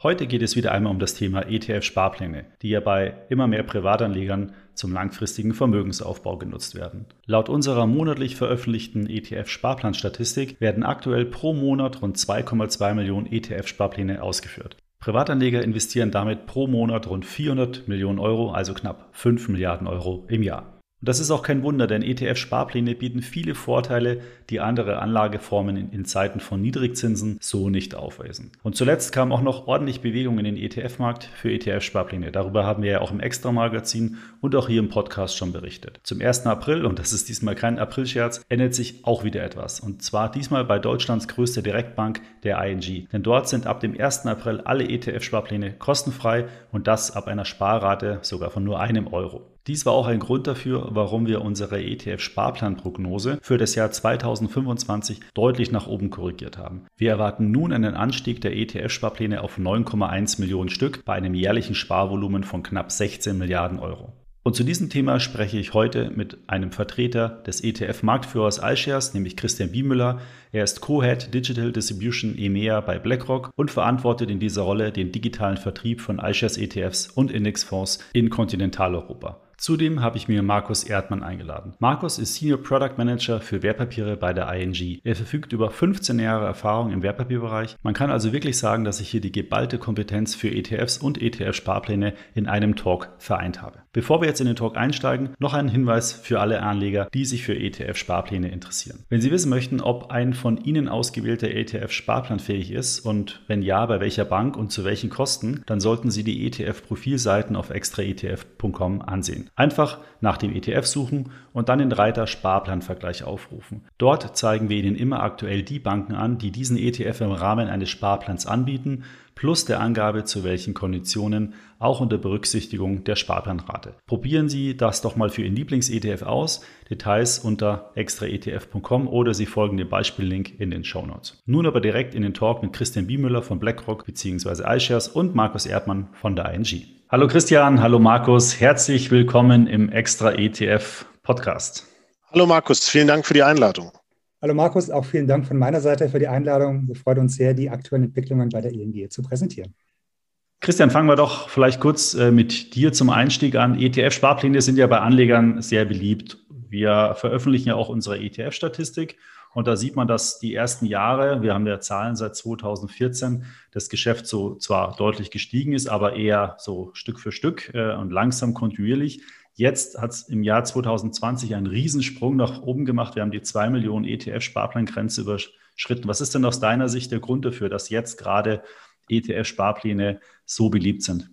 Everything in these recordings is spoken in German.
Heute geht es wieder einmal um das Thema ETF-Sparpläne, die ja bei immer mehr Privatanlegern zum langfristigen Vermögensaufbau genutzt werden. Laut unserer monatlich veröffentlichten ETF-Sparplanstatistik werden aktuell pro Monat rund 2,2 Millionen ETF-Sparpläne ausgeführt. Privatanleger investieren damit pro Monat rund 400 Millionen Euro, also knapp 5 Milliarden Euro im Jahr. Und das ist auch kein Wunder, denn ETF-Sparpläne bieten viele Vorteile, die andere Anlageformen in, in, Zeiten von Niedrigzinsen so nicht aufweisen. Und zuletzt kam auch noch ordentlich Bewegung in den ETF-Markt für ETF-Sparpläne. Darüber haben wir ja auch im Extra-Magazin und auch hier im Podcast schon berichtet. Zum 1. April, und das ist diesmal kein Aprilscherz, ändert sich auch wieder etwas. Und zwar diesmal bei Deutschlands größter Direktbank, der ING. Denn dort sind ab dem 1. April alle ETF-Sparpläne kostenfrei und das ab einer Sparrate sogar von nur einem Euro. Dies war auch ein Grund dafür, warum wir unsere ETF-Sparplanprognose für das Jahr 2025 deutlich nach oben korrigiert haben. Wir erwarten nun einen Anstieg der ETF-Sparpläne auf 9,1 Millionen Stück bei einem jährlichen Sparvolumen von knapp 16 Milliarden Euro. Und zu diesem Thema spreche ich heute mit einem Vertreter des ETF-Marktführers iShares, nämlich Christian Biemüller. Er ist Co-Head Digital Distribution EMEA bei BlackRock und verantwortet in dieser Rolle den digitalen Vertrieb von iShares ETFs und Indexfonds in Kontinentaleuropa. Zudem habe ich mir Markus Erdmann eingeladen. Markus ist Senior Product Manager für Wertpapiere bei der ING. Er verfügt über 15 Jahre Erfahrung im Wertpapierbereich. Man kann also wirklich sagen, dass ich hier die geballte Kompetenz für ETFs und ETF-Sparpläne in einem Talk vereint habe. Bevor wir jetzt in den Talk einsteigen, noch ein Hinweis für alle Anleger, die sich für ETF-Sparpläne interessieren. Wenn Sie wissen möchten, ob ein von Ihnen ausgewählter ETF sparplanfähig ist und wenn ja, bei welcher Bank und zu welchen Kosten, dann sollten Sie die ETF-Profilseiten auf extraetf.com ansehen. Einfach nach dem ETF suchen und dann den Reiter Sparplanvergleich aufrufen. Dort zeigen wir Ihnen immer aktuell die Banken an, die diesen ETF im Rahmen eines Sparplans anbieten, plus der Angabe zu welchen Konditionen, auch unter Berücksichtigung der Sparplanrate. Probieren Sie das doch mal für Ihren Lieblings-ETF aus. Details unter extraetf.com oder Sie folgen dem Beispiellink in den Show Notes. Nun aber direkt in den Talk mit Christian Biemüller von BlackRock bzw. iShares und Markus Erdmann von der ING. Hallo Christian, hallo Markus, herzlich willkommen im Extra ETF Podcast. Hallo Markus, vielen Dank für die Einladung. Hallo Markus, auch vielen Dank von meiner Seite für die Einladung. Wir freuen uns sehr, die aktuellen Entwicklungen bei der ING zu präsentieren. Christian, fangen wir doch vielleicht kurz äh, mit dir zum Einstieg an. ETF-Sparpläne sind ja bei Anlegern sehr beliebt. Wir veröffentlichen ja auch unsere ETF-Statistik und da sieht man, dass die ersten Jahre, wir haben ja Zahlen seit 2014, das Geschäft so zwar deutlich gestiegen ist, aber eher so Stück für Stück äh, und langsam kontinuierlich. Jetzt hat es im Jahr 2020 einen Riesensprung nach oben gemacht. Wir haben die 2 Millionen ETF-Sparplangrenze überschritten. Was ist denn aus deiner Sicht der Grund dafür, dass jetzt gerade ETF-Sparpläne so beliebt sind?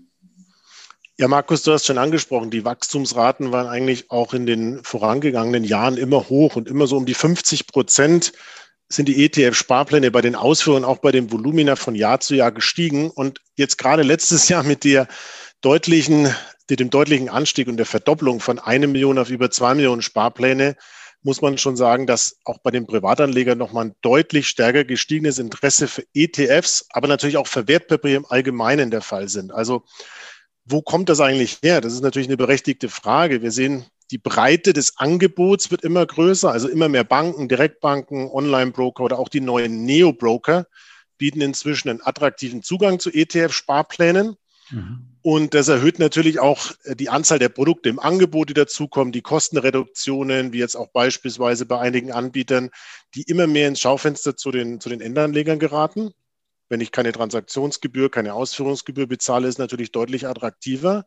Ja, Markus, du hast schon angesprochen, die Wachstumsraten waren eigentlich auch in den vorangegangenen Jahren immer hoch und immer so um die 50 Prozent sind die ETF-Sparpläne bei den Ausführungen, auch bei den Volumina von Jahr zu Jahr gestiegen. Und jetzt gerade letztes Jahr mit der deutlichen, mit dem deutlichen Anstieg und der Verdopplung von einer Million auf über zwei Millionen Sparpläne muss man schon sagen, dass auch bei den Privatanlegern nochmal ein deutlich stärker gestiegenes Interesse für ETFs, aber natürlich auch für Wertpapiere im Allgemeinen der Fall sind. Also wo kommt das eigentlich her? Das ist natürlich eine berechtigte Frage. Wir sehen, die Breite des Angebots wird immer größer, also immer mehr Banken, Direktbanken, Online-Broker oder auch die neuen Neo-Broker bieten inzwischen einen attraktiven Zugang zu ETF-Sparplänen. Mhm. Und das erhöht natürlich auch äh, die Anzahl der Produkte im Angebot, die dazukommen, die Kostenreduktionen, wie jetzt auch beispielsweise bei einigen Anbietern, die immer mehr ins Schaufenster zu den, zu den Endanlegern geraten. Wenn ich keine Transaktionsgebühr, keine Ausführungsgebühr bezahle, ist natürlich deutlich attraktiver.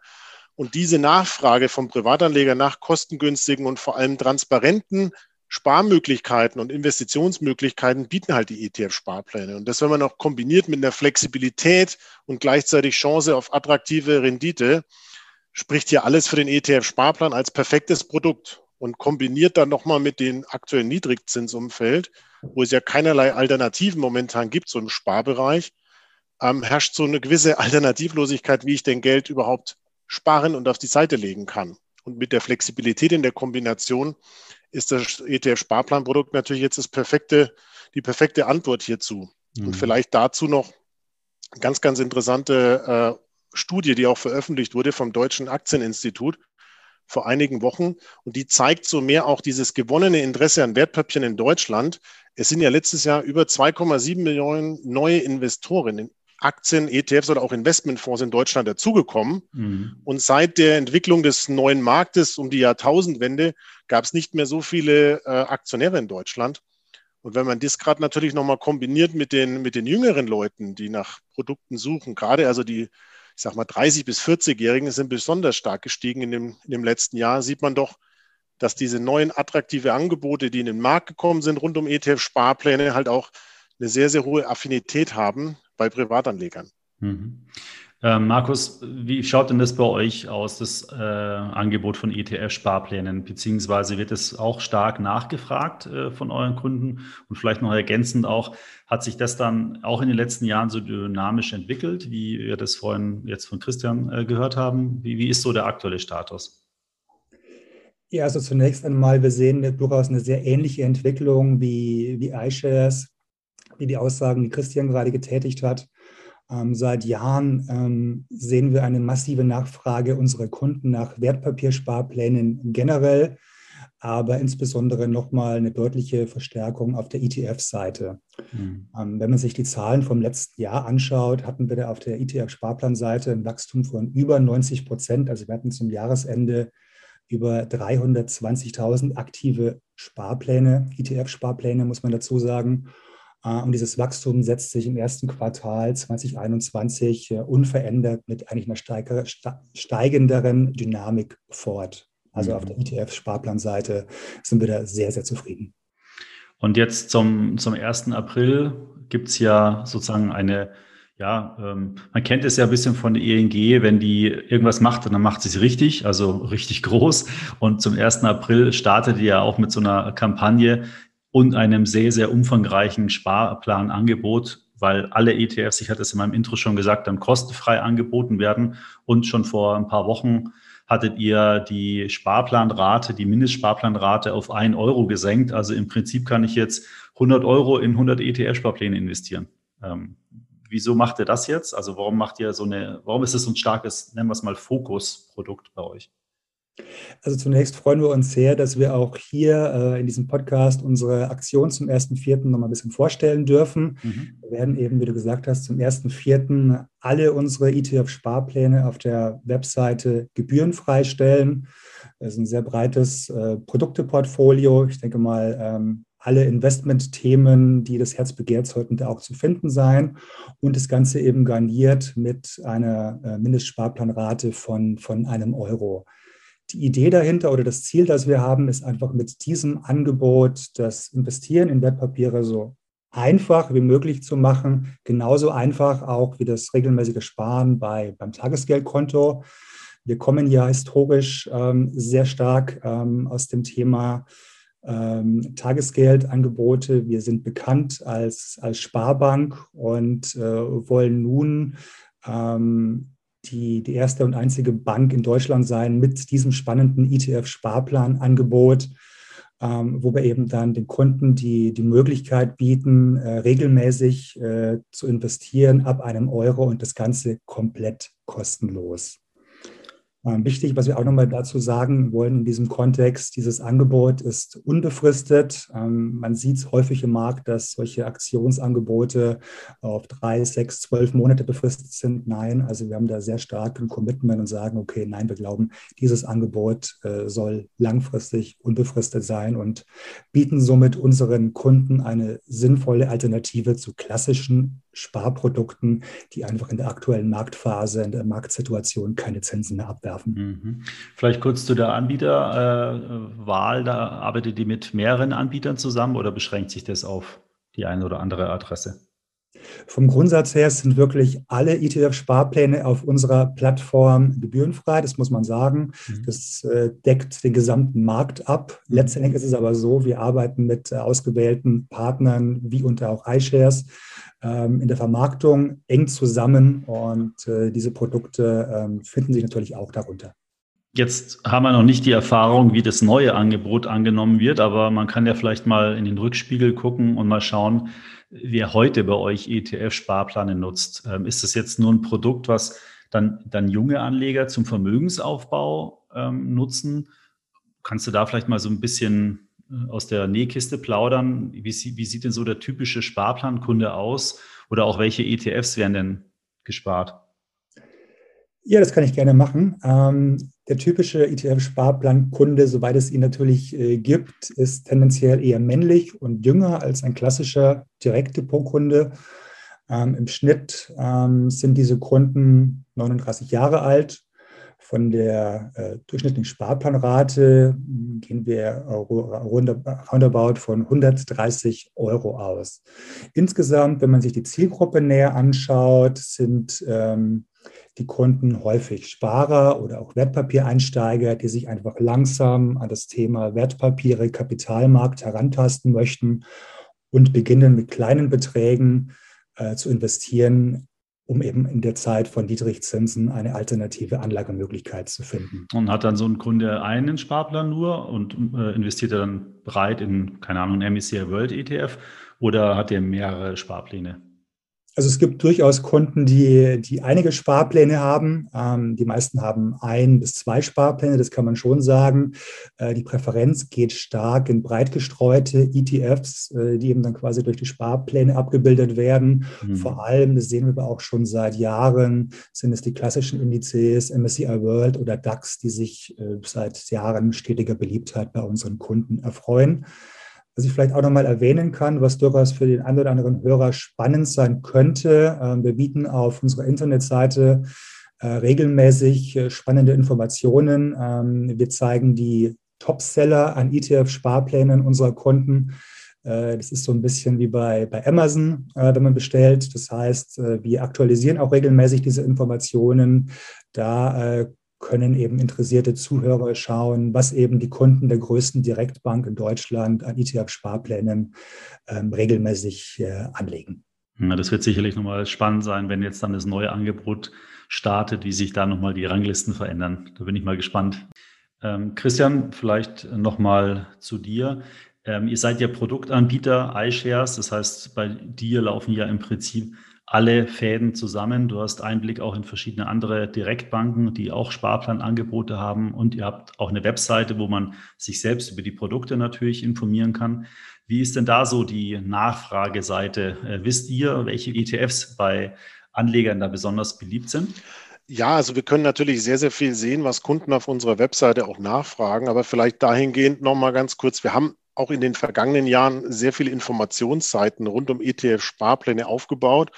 Und diese Nachfrage vom Privatanleger nach kostengünstigen und vor allem transparenten Sparmöglichkeiten und Investitionsmöglichkeiten bieten halt die ETF-Sparpläne. Und das, wenn man noch kombiniert mit einer Flexibilität und gleichzeitig Chance auf attraktive Rendite, spricht hier alles für den ETF-Sparplan als perfektes Produkt und kombiniert dann nochmal mit dem aktuellen Niedrigzinsumfeld, wo es ja keinerlei Alternativen momentan gibt, so im Sparbereich, ähm, herrscht so eine gewisse Alternativlosigkeit, wie ich denn Geld überhaupt sparen und auf die Seite legen kann. Und mit der Flexibilität in der Kombination ist das ETF-Sparplanprodukt natürlich jetzt das perfekte, die perfekte Antwort hierzu. Mhm. Und vielleicht dazu noch ganz, ganz interessante äh, Studie, die auch veröffentlicht wurde vom Deutschen Aktieninstitut vor einigen Wochen. Und die zeigt so mehr auch dieses gewonnene Interesse an Wertpapieren in Deutschland. Es sind ja letztes Jahr über 2,7 Millionen neue Investoren in Aktien, ETFs oder auch Investmentfonds in Deutschland dazugekommen. Mhm. Und seit der Entwicklung des neuen Marktes um die Jahrtausendwende gab es nicht mehr so viele äh, Aktionäre in Deutschland. Und wenn man das gerade natürlich nochmal kombiniert mit den, mit den jüngeren Leuten, die nach Produkten suchen, gerade also die ich sag mal, 30- bis 40-Jährigen sind besonders stark gestiegen in dem, in dem letzten Jahr, sieht man doch, dass diese neuen attraktive Angebote, die in den Markt gekommen sind, rund um ETF-Sparpläne, halt auch eine sehr, sehr hohe Affinität haben bei Privatanlegern. Mhm. Äh, Markus, wie schaut denn das bei euch aus, das äh, Angebot von ETF-Sparplänen? Beziehungsweise wird es auch stark nachgefragt äh, von euren Kunden? Und vielleicht noch ergänzend auch, hat sich das dann auch in den letzten Jahren so dynamisch entwickelt, wie wir das vorhin jetzt von Christian äh, gehört haben? Wie, wie ist so der aktuelle Status? Ja, also zunächst einmal, wir sehen durchaus eine sehr ähnliche Entwicklung wie, wie iShares, wie die Aussagen, die Christian gerade getätigt hat. Ähm, seit Jahren ähm, sehen wir eine massive Nachfrage unserer Kunden nach Wertpapiersparplänen generell, aber insbesondere nochmal eine deutliche Verstärkung auf der ETF-Seite. Mhm. Ähm, wenn man sich die Zahlen vom letzten Jahr anschaut, hatten wir da auf der ETF-Sparplanseite ein Wachstum von über 90 Prozent. Also wir hatten zum Jahresende über 320.000 aktive Sparpläne, ETF-Sparpläne, muss man dazu sagen. Äh, und dieses Wachstum setzt sich im ersten Quartal 2021 äh, unverändert mit eigentlich einer steigenderen Dynamik fort. Also auf der mhm. ETF-Sparplanseite sind wir da sehr, sehr zufrieden. Und jetzt zum, zum 1. April gibt es ja sozusagen eine, ja, ähm, man kennt es ja ein bisschen von der ING, wenn die irgendwas macht, dann macht sie es richtig, also richtig groß. Und zum 1. April startet die ja auch mit so einer Kampagne, und einem sehr, sehr umfangreichen Sparplanangebot, weil alle ETFs, ich hatte es in meinem Intro schon gesagt, dann kostenfrei angeboten werden. Und schon vor ein paar Wochen hattet ihr die Sparplanrate, die Mindestsparplanrate auf 1 Euro gesenkt. Also im Prinzip kann ich jetzt 100 Euro in 100 ETF-Sparpläne investieren. Ähm, wieso macht ihr das jetzt? Also warum macht ihr so eine, warum ist es so ein starkes, nennen wir es mal, Fokusprodukt bei euch? Also zunächst freuen wir uns sehr, dass wir auch hier äh, in diesem Podcast unsere Aktion zum 1.4. noch mal ein bisschen vorstellen dürfen. Mhm. Wir werden eben, wie du gesagt hast, zum 1.4. alle unsere ETF-Sparpläne auf der Webseite gebührenfrei stellen. Das ist ein sehr breites äh, Produkteportfolio. Ich denke mal, ähm, alle Investmentthemen, die das Herz begehrt, sollten da auch zu finden sein. Und das Ganze eben garniert mit einer äh, Mindestsparplanrate von, von einem Euro die Idee dahinter oder das Ziel, das wir haben, ist einfach mit diesem Angebot das Investieren in Wertpapiere so einfach wie möglich zu machen. Genauso einfach auch wie das regelmäßige Sparen bei, beim Tagesgeldkonto. Wir kommen ja historisch ähm, sehr stark ähm, aus dem Thema ähm, Tagesgeldangebote. Wir sind bekannt als, als Sparbank und äh, wollen nun ähm, die, die erste und einzige Bank in Deutschland sein mit diesem spannenden ETF-Sparplanangebot, ähm, wo wir eben dann den Kunden die, die Möglichkeit bieten, äh, regelmäßig äh, zu investieren ab einem Euro und das Ganze komplett kostenlos. Ähm, wichtig, was wir auch nochmal dazu sagen wollen in diesem Kontext, dieses Angebot ist unbefristet. Ähm, man sieht es häufig im Markt, dass solche Aktionsangebote auf drei, sechs, zwölf Monate befristet sind. Nein, also wir haben da sehr stark ein Commitment und sagen, okay, nein, wir glauben, dieses Angebot äh, soll langfristig unbefristet sein und bieten somit unseren Kunden eine sinnvolle Alternative zu klassischen Sparprodukten, die einfach in der aktuellen Marktphase, in der Marktsituation keine Zinsen mehr abwerfen. Mhm. Vielleicht kurz zu der Anbieterwahl. Da arbeitet ihr mit mehreren Anbietern zusammen oder beschränkt sich das auf die eine oder andere Adresse? Vom Grundsatz her sind wirklich alle ETF-Sparpläne auf unserer Plattform gebührenfrei, das muss man sagen. Mhm. Das äh, deckt den gesamten Markt ab. Mhm. Letztendlich ist es aber so, wir arbeiten mit äh, ausgewählten Partnern wie unter auch iShares ähm, in der Vermarktung eng zusammen und äh, diese Produkte ähm, finden sich natürlich auch darunter. Jetzt haben wir noch nicht die Erfahrung, wie das neue Angebot angenommen wird, aber man kann ja vielleicht mal in den Rückspiegel gucken und mal schauen, wer heute bei euch ETF-Sparpläne nutzt. Ähm, ist das jetzt nur ein Produkt, was dann, dann junge Anleger zum Vermögensaufbau ähm, nutzen? Kannst du da vielleicht mal so ein bisschen äh, aus der Nähkiste plaudern? Wie, wie sieht denn so der typische Sparplankunde aus? Oder auch welche ETFs werden denn gespart? Ja, das kann ich gerne machen. Ähm, der typische ETF-Sparplankunde, soweit es ihn natürlich äh, gibt, ist tendenziell eher männlich und jünger als ein klassischer Direktdepotkunde. Ähm, Im Schnitt ähm, sind diese Kunden 39 Jahre alt. Von der äh, durchschnittlichen Sparplanrate hm, gehen wir roundabout von 130 Euro aus. Insgesamt, wenn man sich die Zielgruppe näher anschaut, sind ähm, die Kunden häufig Sparer oder auch Wertpapiereinsteiger, die sich einfach langsam an das Thema Wertpapiere, Kapitalmarkt herantasten möchten und beginnen mit kleinen Beträgen äh, zu investieren, um eben in der Zeit von Niedrigzinsen eine alternative Anlagemöglichkeit zu finden. Und hat dann so ein Kunde einen Sparplan nur und äh, investiert er dann breit in, keine Ahnung, MSCI World ETF oder hat er mehrere Sparpläne? Also es gibt durchaus Kunden, die, die einige Sparpläne haben. Ähm, die meisten haben ein bis zwei Sparpläne, das kann man schon sagen. Äh, die Präferenz geht stark in breit gestreute ETFs, äh, die eben dann quasi durch die Sparpläne abgebildet werden. Mhm. Vor allem, das sehen wir aber auch schon seit Jahren, sind es die klassischen Indizes, MSCI World oder DAX, die sich äh, seit Jahren stetiger Beliebtheit bei unseren Kunden erfreuen. Was ich vielleicht auch nochmal erwähnen kann, was durchaus für den einen oder anderen Hörer spannend sein könnte. Ähm, wir bieten auf unserer Internetseite äh, regelmäßig äh, spannende Informationen. Ähm, wir zeigen die Topseller an ETF-Sparplänen unserer Kunden. Äh, das ist so ein bisschen wie bei, bei Amazon, wenn man bestellt. Das heißt, wir aktualisieren auch regelmäßig diese Informationen. Da können eben interessierte Zuhörer schauen, was eben die Kunden der größten Direktbank in Deutschland an ETF-Sparplänen ähm, regelmäßig äh, anlegen. Ja, das wird sicherlich nochmal spannend sein, wenn jetzt dann das neue Angebot startet, wie sich da nochmal die Ranglisten verändern. Da bin ich mal gespannt. Ähm, Christian, vielleicht nochmal zu dir. Ähm, ihr seid ja Produktanbieter iShares, das heißt, bei dir laufen ja im Prinzip alle Fäden zusammen. Du hast Einblick auch in verschiedene andere Direktbanken, die auch Sparplanangebote haben. Und ihr habt auch eine Webseite, wo man sich selbst über die Produkte natürlich informieren kann. Wie ist denn da so die Nachfrageseite? Äh, wisst ihr, welche ETFs bei Anlegern da besonders beliebt sind? Ja, also wir können natürlich sehr, sehr viel sehen, was Kunden auf unserer Webseite auch nachfragen. Aber vielleicht dahingehend nochmal ganz kurz. Wir haben auch in den vergangenen Jahren sehr viele Informationsseiten rund um ETF-Sparpläne aufgebaut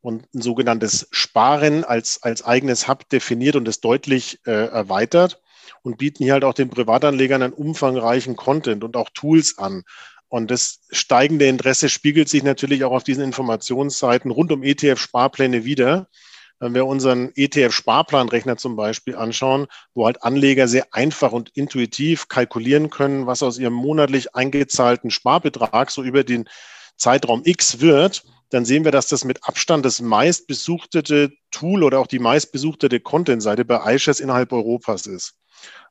und ein sogenanntes Sparen als, als eigenes Hub definiert und es deutlich äh, erweitert und bieten hier halt auch den Privatanlegern einen umfangreichen Content und auch Tools an. Und das steigende Interesse spiegelt sich natürlich auch auf diesen Informationsseiten rund um ETF-Sparpläne wieder. Wenn wir unseren ETF-Sparplanrechner zum Beispiel anschauen, wo halt Anleger sehr einfach und intuitiv kalkulieren können, was aus ihrem monatlich eingezahlten Sparbetrag so über den Zeitraum X wird, dann sehen wir, dass das mit Abstand das meistbesuchtete Tool oder auch die meistbesuchtete Content-Seite bei iShares innerhalb Europas ist.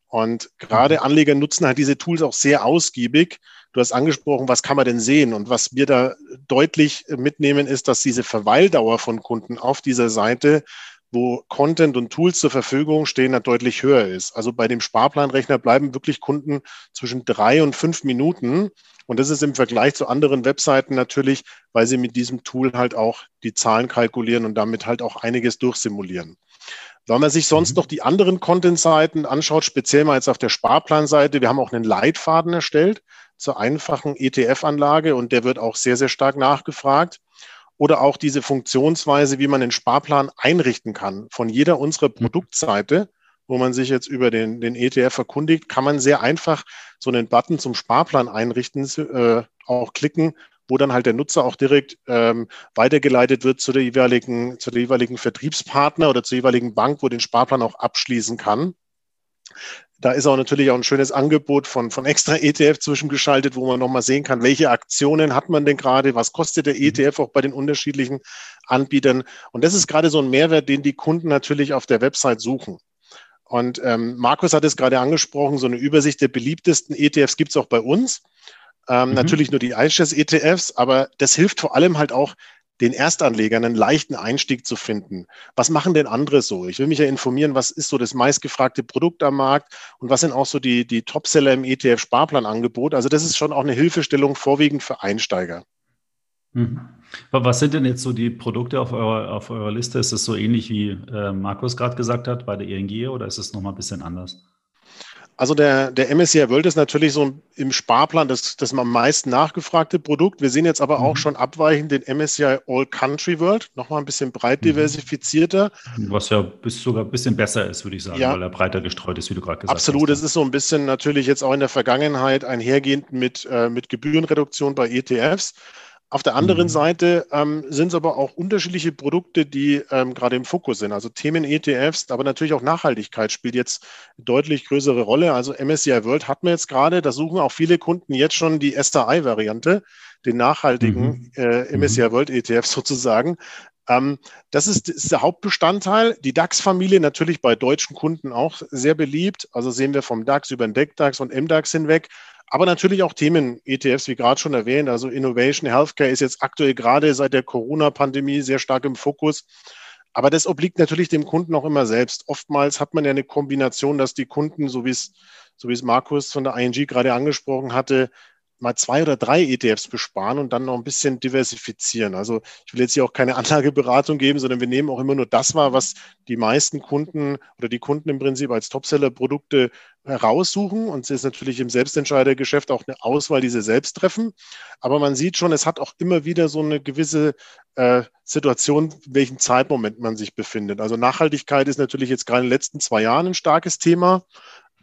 Und gerade Anleger nutzen halt diese Tools auch sehr ausgiebig, Du hast angesprochen, was kann man denn sehen? Und was wir da deutlich mitnehmen, ist, dass diese Verweildauer von Kunden auf dieser Seite, wo Content und Tools zur Verfügung stehen, da deutlich höher ist. Also bei dem Sparplanrechner bleiben wirklich Kunden zwischen drei und fünf Minuten. Und das ist im Vergleich zu anderen Webseiten natürlich, weil sie mit diesem Tool halt auch die Zahlen kalkulieren und damit halt auch einiges durchsimulieren. Wenn man sich sonst mhm. noch die anderen Content-Seiten anschaut, speziell mal jetzt auf der Sparplanseite, wir haben auch einen Leitfaden erstellt zur einfachen ETF-Anlage und der wird auch sehr, sehr stark nachgefragt. Oder auch diese Funktionsweise, wie man den Sparplan einrichten kann. Von jeder unserer mhm. Produktseite, wo man sich jetzt über den, den ETF erkundigt, kann man sehr einfach so einen Button zum Sparplan einrichten, äh, auch klicken, wo dann halt der Nutzer auch direkt ähm, weitergeleitet wird zu der jeweiligen, zu der jeweiligen Vertriebspartner oder zur jeweiligen Bank, wo den Sparplan auch abschließen kann. Da ist auch natürlich auch ein schönes Angebot von, von extra ETF zwischengeschaltet, wo man nochmal sehen kann, welche Aktionen hat man denn gerade, was kostet der mhm. ETF auch bei den unterschiedlichen Anbietern. Und das ist gerade so ein Mehrwert, den die Kunden natürlich auf der Website suchen. Und ähm, Markus hat es gerade angesprochen, so eine Übersicht der beliebtesten ETFs gibt es auch bei uns. Ähm, mhm. Natürlich nur die iShares-ETFs, aber das hilft vor allem halt auch den Erstanlegern einen leichten Einstieg zu finden. Was machen denn andere so? Ich will mich ja informieren, was ist so das meistgefragte Produkt am Markt und was sind auch so die, die Topseller im ETF-Sparplanangebot? Also das ist schon auch eine Hilfestellung vorwiegend für Einsteiger. Mhm. Was sind denn jetzt so die Produkte auf eurer, auf eurer Liste? Ist es so ähnlich wie äh, Markus gerade gesagt hat bei der ING oder ist es nochmal ein bisschen anders? Also der, der MSCI World ist natürlich so im Sparplan das, das am meisten nachgefragte Produkt. Wir sehen jetzt aber auch mhm. schon abweichend den MSCI All Country World, nochmal ein bisschen breit mhm. diversifizierter. Was ja bis sogar ein bisschen besser ist, würde ich sagen, ja. weil er breiter gestreut ist, wie du gerade gesagt Absolut, hast. Absolut, es ist so ein bisschen natürlich jetzt auch in der Vergangenheit einhergehend mit, äh, mit Gebührenreduktion bei ETFs. Auf der anderen mhm. Seite ähm, sind es aber auch unterschiedliche Produkte, die ähm, gerade im Fokus sind. Also Themen-ETFs, aber natürlich auch Nachhaltigkeit spielt jetzt eine deutlich größere Rolle. Also MSCI World hatten wir jetzt gerade, da suchen auch viele Kunden jetzt schon die SRI-Variante, den nachhaltigen mhm. äh, MSCI mhm. World ETF sozusagen. Ähm, das ist, ist, der Hauptbestandteil. Die DAX-Familie natürlich bei deutschen Kunden auch sehr beliebt. Also sehen wir vom DAX über den DEC-DAX und MDAX hinweg. Aber natürlich auch Themen-ETFs, wie gerade schon erwähnt. Also Innovation Healthcare ist jetzt aktuell gerade seit der Corona-Pandemie sehr stark im Fokus. Aber das obliegt natürlich dem Kunden auch immer selbst. Oftmals hat man ja eine Kombination, dass die Kunden, so wie es, so wie es Markus von der ING gerade angesprochen hatte, mal zwei oder drei ETFs besparen und dann noch ein bisschen diversifizieren. Also ich will jetzt hier auch keine Anlageberatung geben, sondern wir nehmen auch immer nur das wahr, was die meisten Kunden oder die Kunden im Prinzip als Topseller-Produkte heraussuchen. Und es ist natürlich im Selbstentscheidergeschäft auch eine Auswahl, die sie selbst treffen. Aber man sieht schon, es hat auch immer wieder so eine gewisse äh, Situation, in welchem Zeitmoment man sich befindet. Also Nachhaltigkeit ist natürlich jetzt gerade in den letzten zwei Jahren ein starkes Thema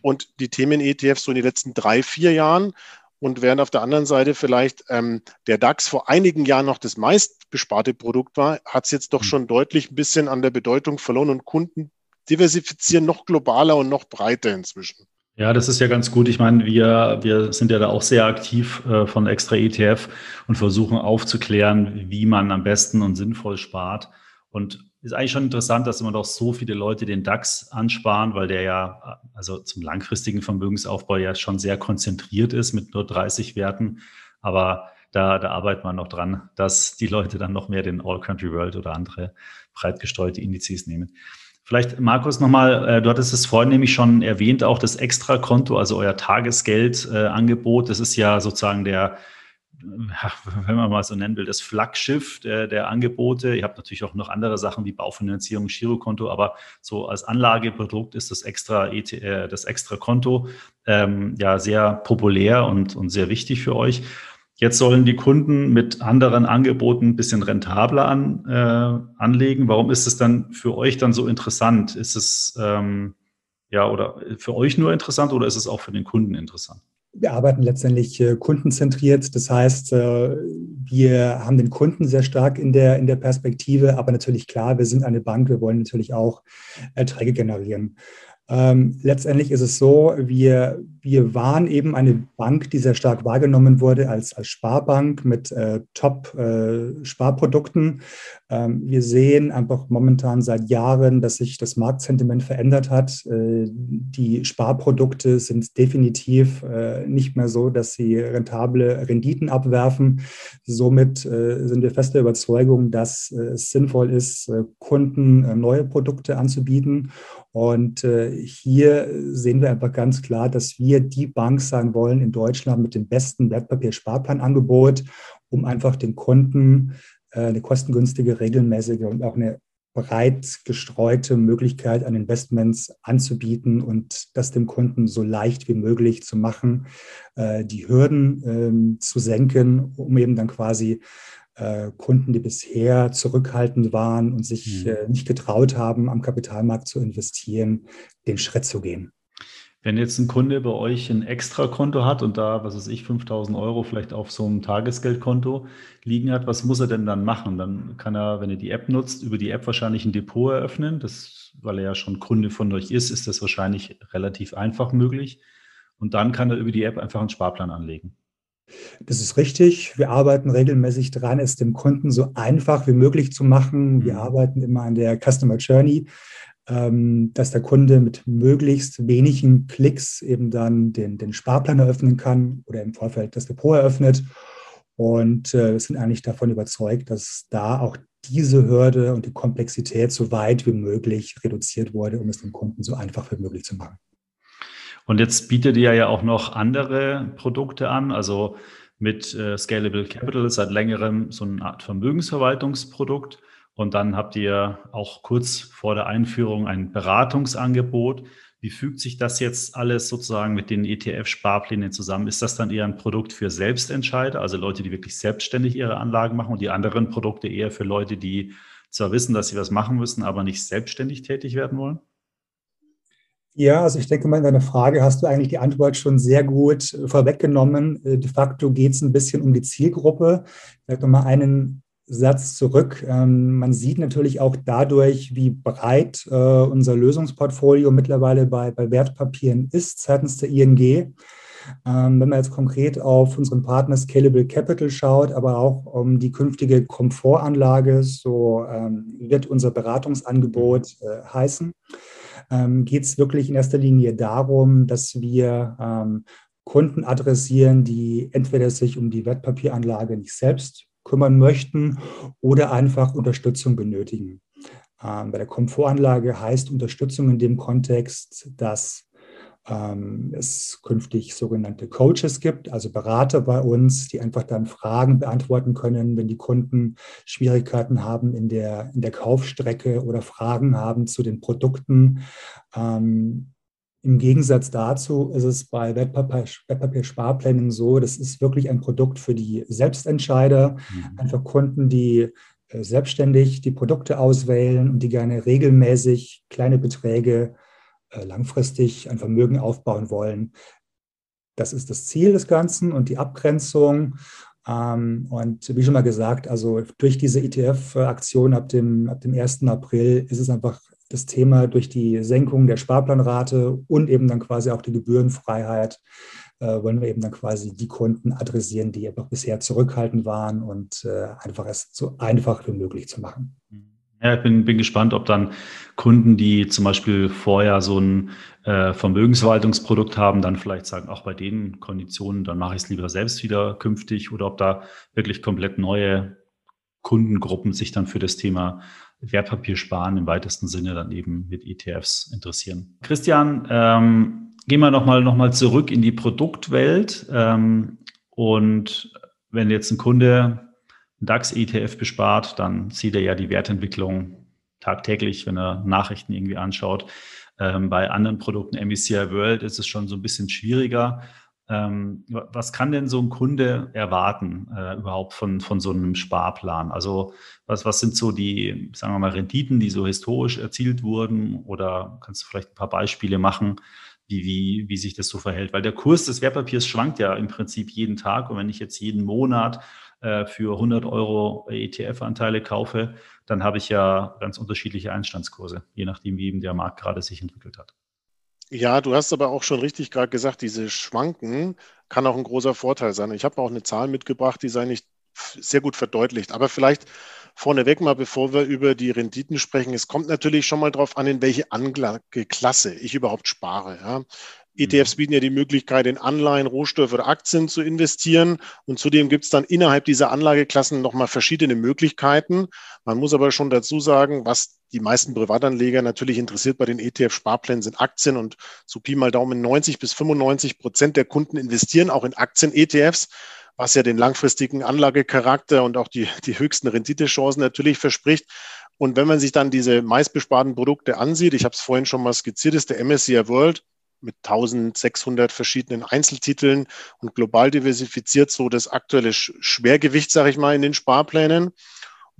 und die Themen-ETFs so in den letzten drei, vier Jahren. Und während auf der anderen Seite vielleicht ähm, der DAX vor einigen Jahren noch das meistbesparte Produkt war, hat es jetzt doch hm. schon deutlich ein bisschen an der Bedeutung verloren und Kunden diversifizieren noch globaler und noch breiter inzwischen. Ja, das ist ja ganz gut. Ich meine, wir, wir sind ja da auch sehr aktiv äh, von Extra ETF und versuchen aufzuklären, wie man am besten und sinnvoll spart. Und ist eigentlich schon interessant, dass immer doch so viele Leute den DAX ansparen, weil der ja, also zum langfristigen Vermögensaufbau ja schon sehr konzentriert ist mit nur 30 Werten. Aber da, da arbeitet man noch dran, dass die Leute dann noch mehr den All Country World oder andere breit gestreute Indizes nehmen. Vielleicht, Markus, nochmal, äh, du hattest es vorhin nämlich schon erwähnt, auch das Extrakonto, also euer Tagesgeldangebot. Das ist ja sozusagen der, wenn man mal so nennen will, das Flaggschiff der, der, Angebote. Ihr habt natürlich auch noch andere Sachen wie Baufinanzierung, Girokonto, aber so als Anlageprodukt ist das extra, äh, das extra Konto ähm, ja sehr populär und, und sehr wichtig für euch. Jetzt sollen die Kunden mit anderen Angeboten ein bisschen rentabler an, äh, anlegen. Warum ist es dann für euch dann so interessant? Ist es ähm, ja oder für euch nur interessant oder ist es auch für den Kunden interessant? Wir arbeiten letztendlich äh, kundenzentriert. Das heißt, äh, wir haben den Kunden sehr stark in der, in der Perspektive, aber natürlich klar, wir sind eine Bank, wir wollen natürlich auch Erträge generieren. Ähm, letztendlich ist es so, wir, wir waren eben eine Bank, die sehr stark wahrgenommen wurde als, als Sparbank mit äh, Top-Sparprodukten. Äh, ähm, wir sehen einfach momentan seit Jahren, dass sich das Marktsentiment verändert hat. Äh, die Sparprodukte sind definitiv äh, nicht mehr so, dass sie rentable Renditen abwerfen. Somit äh, sind wir fest der Überzeugung, dass äh, es sinnvoll ist, Kunden neue Produkte anzubieten und äh, hier sehen wir einfach ganz klar, dass wir die Bank sein wollen in Deutschland mit dem besten Wertpapiersparplanangebot, um einfach den Kunden äh, eine kostengünstige, regelmäßige und auch eine breit gestreute Möglichkeit an Investments anzubieten und das dem Kunden so leicht wie möglich zu machen, äh, die Hürden ähm, zu senken, um eben dann quasi Kunden, die bisher zurückhaltend waren und sich mhm. äh, nicht getraut haben, am Kapitalmarkt zu investieren, den Schritt zu gehen. Wenn jetzt ein Kunde bei euch ein Extrakonto hat und da, was weiß ich, 5000 Euro vielleicht auf so einem Tagesgeldkonto liegen hat, was muss er denn dann machen? Dann kann er, wenn er die App nutzt, über die App wahrscheinlich ein Depot eröffnen. Das, weil er ja schon Kunde von euch ist, ist das wahrscheinlich relativ einfach möglich. Und dann kann er über die App einfach einen Sparplan anlegen. Das ist richtig. Wir arbeiten regelmäßig daran, es dem Kunden so einfach wie möglich zu machen. Wir mhm. arbeiten immer an der Customer Journey. ähm, dass der Kunde mit möglichst wenigen Klicks eben dann den, den Sparplan eröffnen kann oder im Vorfeld das Depot eröffnet. Und äh, sind eigentlich davon überzeugt, dass da auch diese Hürde und die Komplexität so weit wie möglich reduziert wurde, um es dem Kunden so einfach wie möglich zu machen. Und jetzt bietet ihr ja auch noch andere Produkte an, also mit äh, Scalable Capital seit längerem so eine Art Vermögensverwaltungsprodukt. Und dann habt ihr auch kurz vor der Einführung ein Beratungsangebot. Wie fügt sich das jetzt alles sozusagen mit den ETF-Sparplänen zusammen? Ist das dann eher ein Produkt für Selbstentscheider, also Leute, die wirklich selbstständig ihre Anlagen machen und die anderen Produkte eher für Leute, die zwar wissen, dass sie was machen müssen, aber nicht selbstständig tätig werden wollen? Ja, also ich denke mal, in deiner Frage hast du eigentlich die Antwort schon sehr gut vorweggenommen. Äh, de facto geht es ein bisschen um die Zielgruppe. Vielleicht nochmal einen Satz zurück. Ähm, man sieht natürlich auch dadurch, wie breit äh, unser Lösungsportfolio mittlerweile bei, bei Wertpapieren ist seitens der ING. Ähm, wenn man jetzt konkret auf unseren Partner Scalable Capital schaut, aber auch um die künftige Komfortanlage, so ähm, wird unser Beratungsangebot äh, heißen ähm, geht es wirklich in erster Linie darum, dass wir ähm, Kunden adressieren, die entweder sich um die Wertpapieranlage nicht selbst kümmern möchten oder einfach Unterstützung benötigen. Ähm, bei der Komfortanlage heißt Unterstützung in dem Kontext, dass ähm, es künftig sogenannte Coaches gibt, also Berater bei uns, die einfach dann Fragen beantworten können, wenn die Kunden Schwierigkeiten haben in der, in der Kaufstrecke oder Fragen haben zu den Produkten. Ähm, Im Gegensatz dazu ist es bei Wertpapier-Sparplänen so, das ist wirklich ein Produkt für die Selbstentscheider, mhm. einfach Kunden, die äh, selbstständig die Produkte auswählen und die gerne regelmäßig kleine Beträge langfristig ein Vermögen aufbauen wollen. Das ist das Ziel des Ganzen und die Abgrenzung. Ähm, und wie schon mal gesagt, also durch diese ETF-Aktion ab dem, ab dem 1. April ist es einfach das Thema durch die Senkung der Sparplanrate und eben dann quasi auch die Gebührenfreiheit äh, wollen wir eben dann quasi die Kunden adressieren, die einfach bisher zurückhaltend waren und äh, einfach es so einfach wie möglich zu machen. Ja, ich bin, bin gespannt, ob dann Kunden, die zum Beispiel vorher so ein äh, Vermögensverwaltungsprodukt haben, dann vielleicht sagen, auch bei den Konditionen, dann mache ich es lieber selbst wieder künftig oder ob da wirklich komplett neue Kundengruppen sich dann für das Thema Wertpapiersparen im weitesten Sinne dann eben mit ETFs interessieren. Christian, ähm, gehen wir nochmal noch mal zurück in die Produktwelt. Ähm, und wenn jetzt ein Kunde DAX-ETF bespart, dann sieht er ja die Wertentwicklung tagtäglich, wenn er Nachrichten irgendwie anschaut. Ähm, bei anderen Produkten, MSCI World, ist es schon so ein bisschen schwieriger. Ähm, was kann denn so ein Kunde erwarten äh, überhaupt von, von so einem Sparplan? Also was, was sind so die, sagen wir mal, Renditen, die so historisch erzielt wurden? Oder kannst du vielleicht ein paar Beispiele machen, wie, wie, wie sich das so verhält? Weil der Kurs des Wertpapiers schwankt ja im Prinzip jeden Tag. Und wenn ich jetzt jeden Monat äh, für 100 Euro ETF-Anteile kaufe, dann habe ich ja ganz unterschiedliche Einstandskurse, je nachdem, wie eben der Markt gerade sich entwickelt hat. Ja, du hast aber auch schon richtig gerade gesagt, diese Schwanken kann auch ein großer Vorteil sein. Ich habe auch eine Zahl mitgebracht, die sei nicht sehr gut verdeutlicht. Aber vielleicht vorneweg mal, bevor wir über die Renditen sprechen, es kommt natürlich schon mal darauf an, in welche Anlageklasse ich überhaupt spare. Ja. ETFs mhm. bieten ja die Möglichkeit, in Anleihen, Rohstoffe oder Aktien zu investieren. Und zudem gibt es dann innerhalb dieser Anlageklassen nochmal verschiedene Möglichkeiten. Man muss aber schon dazu sagen, was die meisten Privatanleger natürlich interessiert bei den ETF-Sparplänen sind Aktien und so Pi mal Daumen 90 bis 95 Prozent der Kunden investieren auch in Aktien-ETFs, was ja den langfristigen Anlagecharakter und auch die, die höchsten Renditechancen natürlich verspricht. Und wenn man sich dann diese meistbesparten Produkte ansieht, ich habe es vorhin schon mal skizziert, ist der MSCI World mit 1600 verschiedenen Einzeltiteln und global diversifiziert so das aktuelle Schwergewicht, sage ich mal, in den Sparplänen.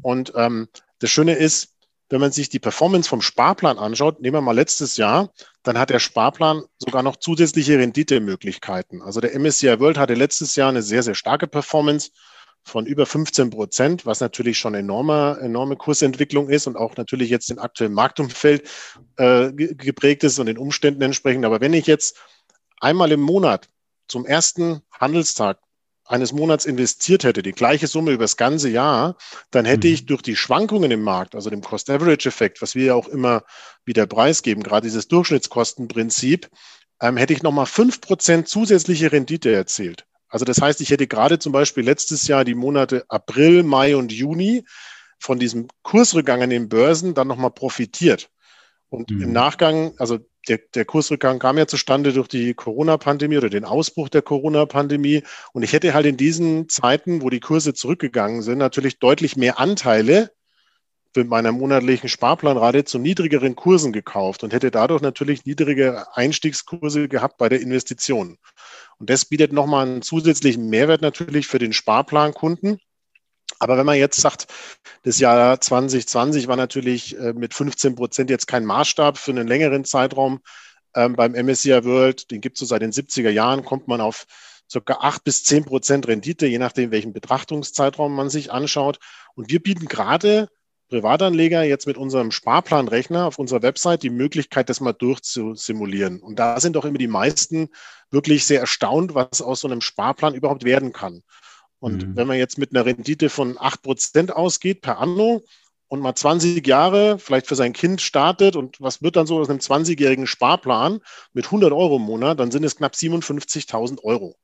Und ähm, das Schöne ist, wenn man sich die Performance vom Sparplan anschaut, nehmen wir mal letztes Jahr, dann hat der Sparplan sogar noch zusätzliche Renditemöglichkeiten. Also der MSCI World hatte letztes Jahr eine sehr, sehr starke Performance von über 15 Prozent, was natürlich schon enorme, enorme Kursentwicklung ist und auch natürlich jetzt den aktuellen Marktumfeld äh, geprägt ist und den Umständen entsprechend. Aber wenn ich jetzt einmal im Monat zum ersten Handelstag eines Monats investiert hätte, die gleiche Summe über das ganze Jahr, dann hätte mhm. ich durch die Schwankungen im Markt, also dem Cost-Average-Effekt, was wir ja auch immer wieder preisgeben, gerade dieses Durchschnittskostenprinzip, ähm, hätte ich nochmal fünf Prozent zusätzliche Rendite erzielt. Also das heißt, ich hätte gerade zum Beispiel letztes Jahr die Monate April, Mai und Juni von diesem Kursrückgang an den Börsen dann nochmal profitiert. Und mhm. im Nachgang, also der, der Kursrückgang kam ja zustande durch die Corona-Pandemie oder den Ausbruch der Corona-Pandemie. Und ich hätte halt in diesen Zeiten, wo die Kurse zurückgegangen sind, natürlich deutlich mehr Anteile mit meiner monatlichen Sparplanrate zu niedrigeren Kursen gekauft und hätte dadurch natürlich niedrige Einstiegskurse gehabt bei der Investition. Und das bietet nochmal einen zusätzlichen Mehrwert natürlich für den Sparplankunden. Aber wenn man jetzt sagt, das Jahr 2020 war natürlich äh, mit 15 Prozent jetzt kein Maßstab für einen längeren Zeitraum ähm, beim MSCI World, den gibt es so seit den 70er Jahren, kommt man auf ca. 8 bis 10 Prozent Rendite, je nachdem, welchen Betrachtungszeitraum man sich anschaut. Und wir bieten gerade Privatanleger jetzt mit unserem Sparplanrechner auf unserer Website die Möglichkeit, das mal durchzusimulieren. Und da sind doch immer die meisten wirklich sehr erstaunt, was aus so einem Sparplan überhaupt werden kann. Und mhm. wenn man jetzt mit einer Rendite von 8% ausgeht per Anno und mal 20 Jahre vielleicht für sein Kind startet und was wird dann so aus einem 20-jährigen Sparplan mit 100 Euro im Monat, dann sind es knapp 57.000 Euro.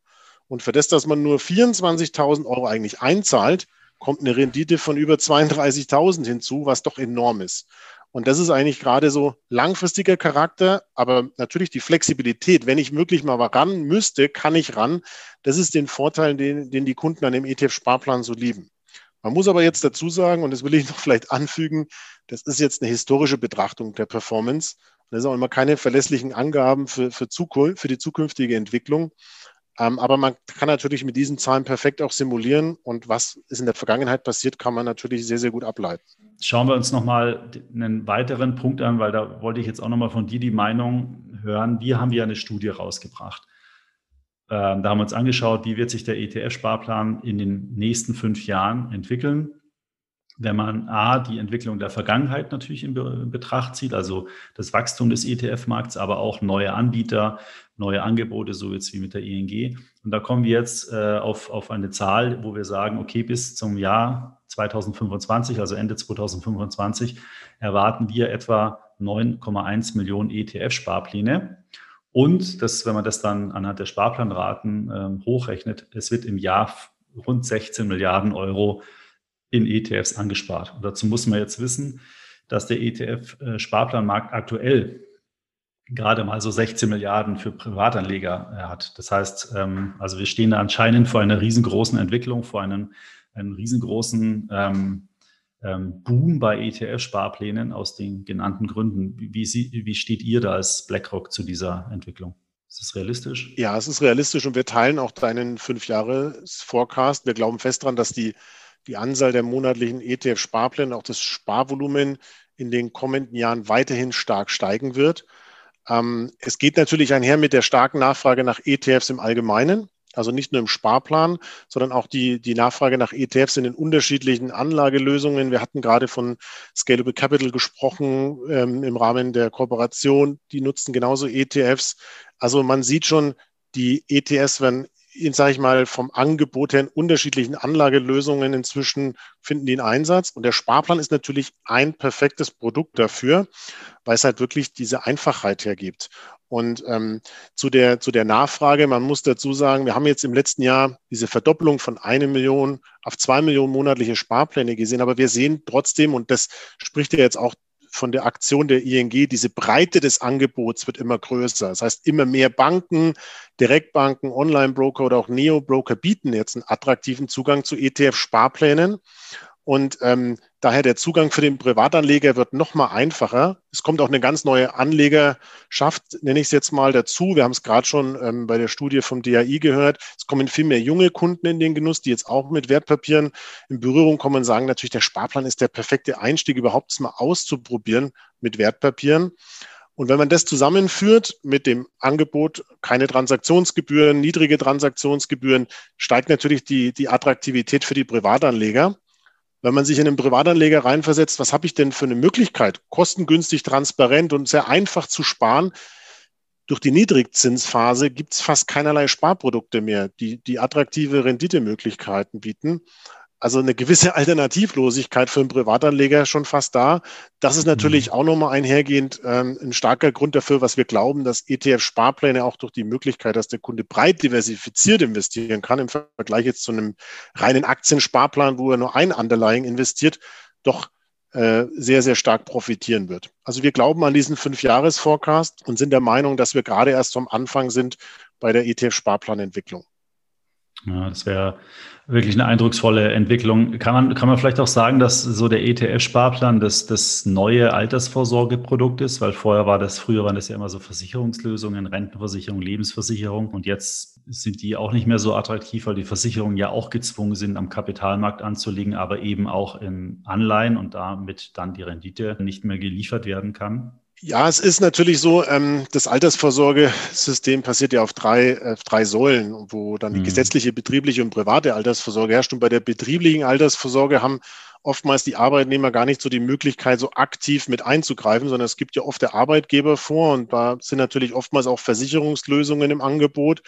Und für das, dass man nur 24.000 Euro eigentlich einzahlt, kommt eine Rendite von über 32.000 hinzu, was doch enorm ist. Und das ist eigentlich gerade so langfristiger Charakter, aber natürlich die Flexibilität. Wenn ich wirklich mal ran müsste, kann ich ran. Das ist den Vorteil, den, den die Kunden an dem ETF-Sparplan so lieben. Man muss aber jetzt dazu sagen, und das will ich noch vielleicht anfügen, das ist jetzt eine historische Betrachtung der Performance. Das sind auch immer keine verlässlichen Angaben für, für, Zukunft, für die zukünftige Entwicklung. Ähm, aber man kann natürlich mit diesen Zahlen perfekt auch simulieren und was ist in der Vergangenheit passiert, kann man natürlich sehr, sehr gut ableiten. Schauen wir uns nochmal einen weiteren Punkt an, weil da wollte ich jetzt auch nochmal von dir die Meinung hören. Wir haben ja eine Studie rausgebracht. Ähm, da haben wir uns angeschaut, wie wird sich der ETF-Sparplan in den nächsten fünf Jahren entwickeln wenn man A, die Entwicklung der Vergangenheit natürlich in, Betracht zieht, also das Wachstum des ETF-Markts, aber auch neue Anbieter, neue Angebote, so jetzt wie mit der ING. Und da kommen wir jetzt äh, auf, auf eine Zahl, wo wir sagen, okay, bis zum Jahr 2025, also Ende 2025, erwarten wir etwa 9,1 Millionen ETF-Sparpläne. Und das, wenn man das dann anhand der Sparplanraten äh, hochrechnet, es wird im Jahr rund 16 Milliarden Euro in ETFs angespart. Und dazu muss man jetzt wissen, dass der ETF-Sparplanmarkt aktuell gerade mal so 16 Milliarden für Privatanleger äh, hat. Das heißt, ähm, also wir stehen da anscheinend vor einer riesengroßen Entwicklung, vor einem, einem riesengroßen ähm, ähm, Boom bei ETF-Sparplänen aus den genannten Gründen. Wie, wie, wie steht ihr da als BlackRock zu dieser Entwicklung? Ist das realistisch? Ja, es ist realistisch und wir teilen auch deinen Fünf-Jahres-Forecast. Wir glauben fest daran, dass die die Anzahl der monatlichen ETF-Sparpläne, auch das Sparvolumen in den kommenden Jahren weiterhin stark steigen wird. Ähm, es geht natürlich einher mit der starken Nachfrage nach ETFs im Allgemeinen. Also nicht nur im Sparplan, sondern auch die, die Nachfrage nach ETFs in den unterschiedlichen Anlagelösungen. Wir hatten gerade von Scalable Capital gesprochen ähm, im Rahmen der Kooperation. Die nutzen genauso ETFs. Also man sieht schon, die ETFs werden sage ich mal, vom Angebot her in unterschiedlichen Anlagelösungen inzwischen finden die einen Einsatz. Und der Sparplan ist natürlich ein perfektes Produkt dafür, weil es halt wirklich diese Einfachheit hergibt. Und ähm, zu, der, zu der Nachfrage, man muss dazu sagen, wir haben jetzt im letzten Jahr diese Verdoppelung von eine Million auf zwei Millionen monatliche Sparpläne gesehen, aber wir sehen trotzdem, und das spricht ja jetzt auch von der Aktion der ING, diese Breite des Angebots wird immer größer. Das heißt, immer mehr Banken, Direktbanken, Online-Broker oder auch Neo-Broker bieten jetzt einen attraktiven Zugang zu ETF-Sparplänen. Und ähm, daher der Zugang für den Privatanleger wird noch mal einfacher. Es kommt auch eine ganz neue Anlegerschaft, nenne ich es jetzt mal, dazu. Wir haben es gerade schon ähm, bei der Studie vom DAI gehört. Es kommen viel mehr junge Kunden in den Genuss, die jetzt auch mit Wertpapieren in Berührung kommen und sagen natürlich, der Sparplan ist der perfekte Einstieg, überhaupt mal auszuprobieren mit Wertpapieren. Und wenn man das zusammenführt mit dem Angebot, keine Transaktionsgebühren, niedrige Transaktionsgebühren, steigt natürlich die, die Attraktivität für die Privatanleger wenn man sich in einen Privatanleger reinversetzt, was habe ich denn für eine Möglichkeit, kostengünstig, transparent und sehr einfach zu sparen? durch die Niedrigzinsphase gibt es fast keinerlei Sparprodukte mehr, die, die attraktive Renditemöglichkeiten bieten also eine gewisse Alternativlosigkeit für einen Privatanleger schon fast da. Das ist natürlich mhm. auch nochmal einhergehend ähm, ein starker Grund dafür, was wir glauben, dass ETF-Sparpläne auch durch die Möglichkeit, dass der Kunde breit diversifiziert investieren kann, im Vergleich jetzt zu einem reinen Aktiensparplan, wo er nur ein Underlying investiert, doch äh, sehr, sehr stark profitieren wird. Also wir glauben an diesen Fünf-Jahres-Forecast und sind der Meinung, dass wir gerade erst am Anfang sind bei der ETF-Sparplanentwicklung. Ja, das wäre wirklich eine eindrucksvolle Entwicklung. Kann man, kann man vielleicht auch sagen, dass so der ETF-Sparplan das, das neue Altersvorsorgeprodukt ist? Weil vorher war das, früher waren das ja immer so Versicherungslösungen, Rentenversicherung, Lebensversicherung. Und jetzt sind die auch nicht mehr so attraktiv, weil die Versicherungen ja auch gezwungen sind, am Kapitalmarkt anzulegen, aber eben auch in Anleihen und damit dann die Rendite nicht mehr geliefert werden kann. Ja, es ist natürlich so, ähm, das Altersvorsorgesystem passiert ja auf drei, äh, drei Säulen, wo dann die mhm. gesetzliche, betriebliche und private Altersvorsorge herrscht. Und bei der betrieblichen Altersvorsorge haben oftmals die Arbeitnehmer gar nicht so die Möglichkeit, so aktiv mit einzugreifen, sondern es gibt ja oft der Arbeitgeber vor und da sind natürlich oftmals auch Versicherungslösungen im Angebot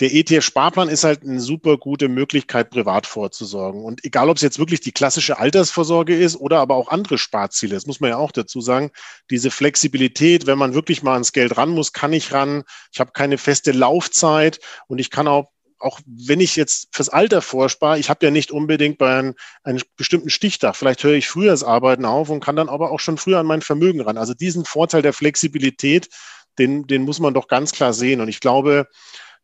der ETF-Sparplan ist halt eine super gute Möglichkeit, privat vorzusorgen. Und egal, ob es jetzt wirklich die klassische Altersvorsorge ist oder aber auch andere Sparziele, das muss man ja auch dazu sagen, diese Flexibilität, wenn man wirklich mal ans Geld ran muss, kann ich ran. Ich habe keine feste Laufzeit und ich kann auch auch wenn ich jetzt fürs Alter vorspare, ich habe ja nicht unbedingt bei einem, einem bestimmten Stichtag. Vielleicht höre ich früher das Arbeiten auf und kann dann aber auch schon früher an mein Vermögen ran. Also diesen Vorteil der Flexibilität, den, den muss man doch ganz klar sehen. Und ich glaube,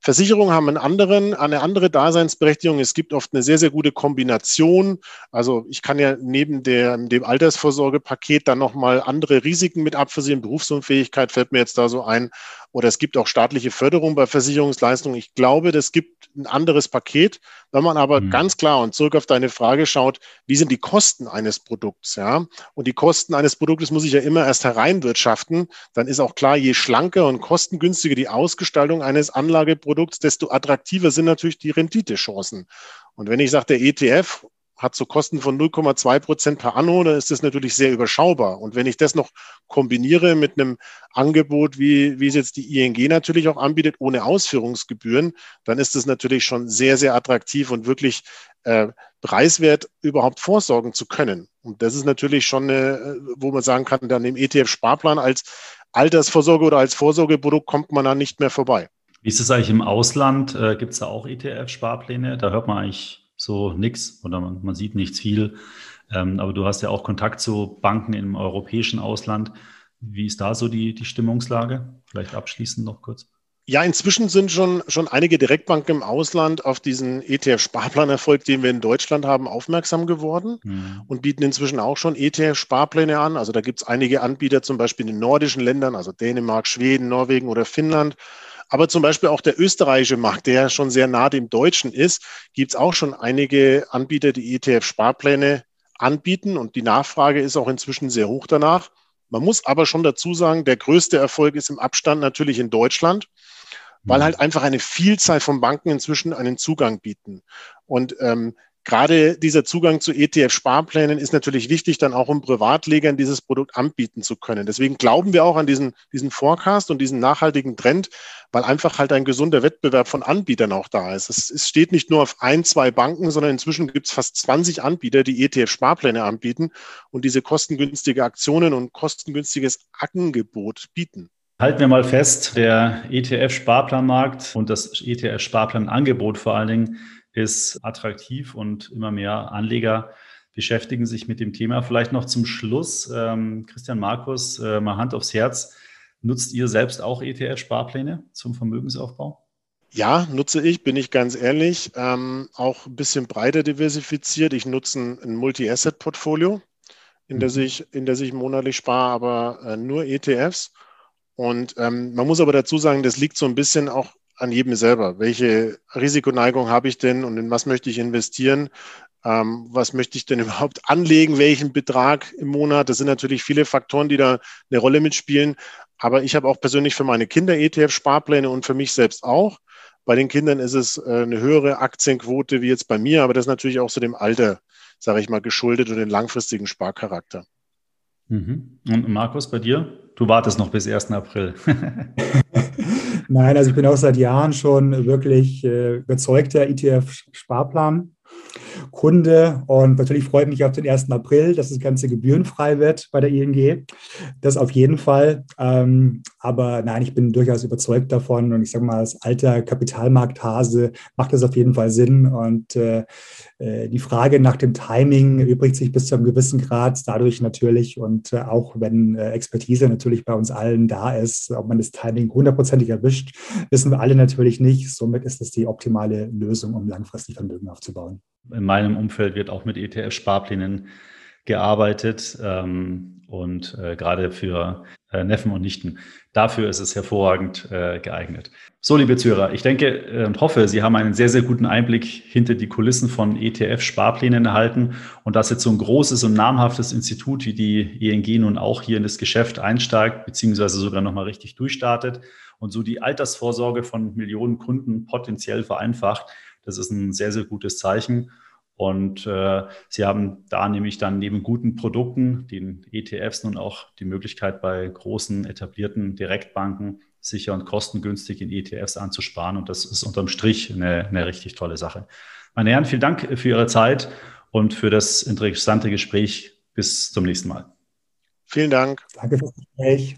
Versicherungen haben einen anderen, eine andere Daseinsberechtigung. Es gibt oft eine sehr, sehr gute Kombination. Also ich kann ja neben der, dem Altersvorsorgepaket dann nochmal andere Risiken mit abversichern. Berufsunfähigkeit fällt mir jetzt da so ein. Oder es gibt auch staatliche Förderung bei Versicherungsleistungen. Ich glaube, das gibt ein anderes Paket. Wenn man aber mhm. ganz klar und zurück auf deine Frage schaut, wie sind die Kosten eines Produkts? Ja? Und die Kosten eines Produktes muss ich ja immer erst hereinwirtschaften. Dann ist auch klar, je schlanker und kostengünstiger die Ausgestaltung eines Anlageprodukts, desto attraktiver sind natürlich die Renditechancen. Und wenn ich sage, der ETF hat so Kosten von 0,2 Prozent per Anno, dann ist das natürlich sehr überschaubar. Und wenn ich das noch kombiniere mit einem Angebot, wie, wie es jetzt die ING natürlich auch anbietet, ohne Ausführungsgebühren, dann ist das natürlich schon sehr, sehr attraktiv und wirklich äh, preiswert, überhaupt vorsorgen zu können. Und das ist natürlich schon, eine, wo man sagen kann, dann im ETF-Sparplan als Altersvorsorge oder als Vorsorgeprodukt kommt man dann nicht mehr vorbei. Wie ist es eigentlich im Ausland? Äh, Gibt es da auch ETF-Sparpläne? Da hört man eigentlich so nichts oder man, man sieht nichts viel. Ähm, aber du hast ja auch Kontakt zu Banken im europäischen Ausland. Wie ist da so die, die Stimmungslage? Vielleicht abschließend noch kurz. Ja, inzwischen sind schon, schon einige Direktbanken im Ausland auf diesen ETF-Sparplanerfolg, den wir in Deutschland haben, aufmerksam geworden mhm. und bieten inzwischen auch schon ETF-Sparpläne an. Also da gibt es einige Anbieter, zum Beispiel in den nordischen Ländern, also Dänemark, Schweden, Norwegen oder Finnland, aber zum Beispiel auch der österreichische Markt, der schon sehr nah dem deutschen ist, gibt es auch schon einige Anbieter, die ETF-Sparpläne anbieten und die Nachfrage ist auch inzwischen sehr hoch danach. Man muss aber schon dazu sagen, der größte Erfolg ist im Abstand natürlich in Deutschland, weil mhm. halt einfach eine Vielzahl von Banken inzwischen einen Zugang bieten. Und ähm, Gerade dieser Zugang zu ETF-Sparplänen ist natürlich wichtig, dann auch um Privatlegern dieses Produkt anbieten zu können. Deswegen glauben wir auch an diesen, diesen Forecast und diesen nachhaltigen Trend, weil einfach halt ein gesunder Wettbewerb von Anbietern auch da ist. Es, es steht nicht nur auf ein, zwei Banken, sondern inzwischen gibt es fast 20 Anbieter, die ETF-Sparpläne anbieten und diese kostengünstige Aktionen und kostengünstiges Angebot bieten. Halten wir mal fest, der ETF-Sparplanmarkt und das ETF-Sparplanangebot vor allen Dingen ist attraktiv und immer mehr Anleger beschäftigen sich mit dem Thema. Vielleicht noch zum Schluss, ähm, Christian Markus, äh, mal Hand aufs Herz. Nutzt ihr selbst auch ETF-Sparpläne zum Vermögensaufbau? Ja, nutze ich, bin ich ganz ehrlich. Ähm, auch ein bisschen breiter diversifiziert. Ich nutze ein, ein Multi-Asset-Portfolio, in, der mhm. sich, in der sich monatlich spare, aber äh, nur ETFs. Und ähm, man muss aber dazu sagen, das liegt so ein bisschen auch an jedem selber. Welche Risikoneigung habe ich denn und in was möchte ich investieren? Ähm, was möchte ich denn überhaupt anlegen? Welchen Betrag im Monat? Das sind natürlich viele Faktoren, die da eine Rolle mitspielen. Aber ich habe auch persönlich für meine Kinder ETF-Sparpläne und für mich selbst auch. Bei den Kindern ist es äh, eine höhere Aktienquote wie jetzt bei mir, aber das ist natürlich auch so dem Alter, sage ich mal, geschuldet und den langfristigen Sparcharakter. Mhm. Und Markus, bei dir? du wartest noch bis 1. April. Nein, also ich bin auch seit Jahren schon wirklich äh, überzeugter ETF-Sparplan. Kunde und natürlich freue ich mich auf den 1. April, dass das Ganze gebührenfrei wird bei der ING. Das auf jeden Fall. Ähm, aber nein, ich bin durchaus überzeugt davon und ich sage mal, als alter Kapitalmarkthase macht das auf jeden Fall Sinn und äh, äh, die Frage nach dem Timing übrigt sich bis zu einem gewissen Grad dadurch natürlich und äh, auch wenn äh, Expertise natürlich bei uns allen da ist, ob man das Timing hundertprozentig erwischt, wissen wir alle natürlich nicht. Somit ist es die optimale Lösung, um langfristig Vermögen aufzubauen. In meinem Umfeld wird auch mit ETF-Sparplänen gearbeitet ähm, und äh, gerade für äh, Neffen und Nichten. Dafür ist es hervorragend äh, geeignet. So, liebe Zuhörer, ich denke äh, und hoffe, Sie haben einen sehr, sehr guten Einblick hinter die Kulissen von ETF-Sparplänen erhalten und dass jetzt so ein großes und namhaftes Institut wie die ING nun auch hier in das Geschäft einsteigt, beziehungsweise sogar nochmal richtig durchstartet und so die Altersvorsorge von Millionen Kunden potenziell vereinfacht. Das ist ein sehr, sehr gutes Zeichen. Und äh, sie haben da nämlich dann neben guten Produkten, den ETFs, nun auch die Möglichkeit, bei großen etablierten Direktbanken sicher und kostengünstig in ETFs anzusparen. Und das ist unterm Strich eine, eine richtig tolle Sache. Meine Herren, vielen Dank für Ihre Zeit und für das interessante Gespräch. Bis zum nächsten Mal. Vielen Dank. Danke fürs Gespräch.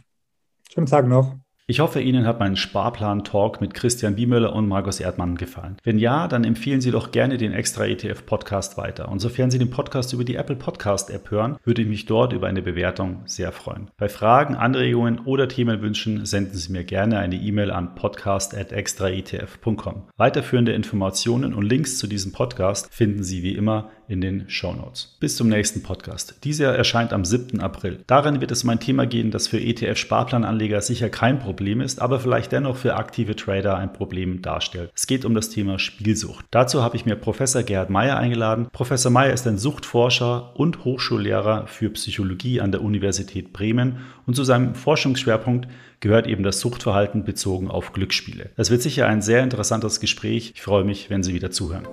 Schönen Tag noch. Ich hoffe, Ihnen hat mein Sparplan-Talk mit Christian Biemöller und Markus Erdmann gefallen. Wenn ja, dann empfehlen Sie doch gerne den Extra ETF Podcast weiter. Und sofern Sie den Podcast über die Apple Podcast App hören, würde ich mich dort über eine Bewertung sehr freuen. Bei Fragen, Anregungen oder Themenwünschen senden Sie mir gerne eine E-Mail an podcast.extraetf.com. Weiterführende Informationen und Links zu diesem Podcast finden Sie wie immer in den Show Notes. Bis zum nächsten Podcast. Dieser erscheint am 7. April. Darin wird es um ein Thema gehen, das für ETF-Sparplananleger sicher kein Problem ist, aber vielleicht dennoch für aktive Trader ein Problem darstellt. Es geht um das Thema Spielsucht. Dazu habe ich mir Professor Gerhard Meyer eingeladen. Professor Meyer ist ein Suchtforscher und Hochschullehrer für Psychologie an der Universität Bremen und zu seinem Forschungsschwerpunkt gehört eben das Suchtverhalten bezogen auf Glücksspiele. Es wird sicher ein sehr interessantes Gespräch. Ich freue mich, wenn Sie wieder zuhören.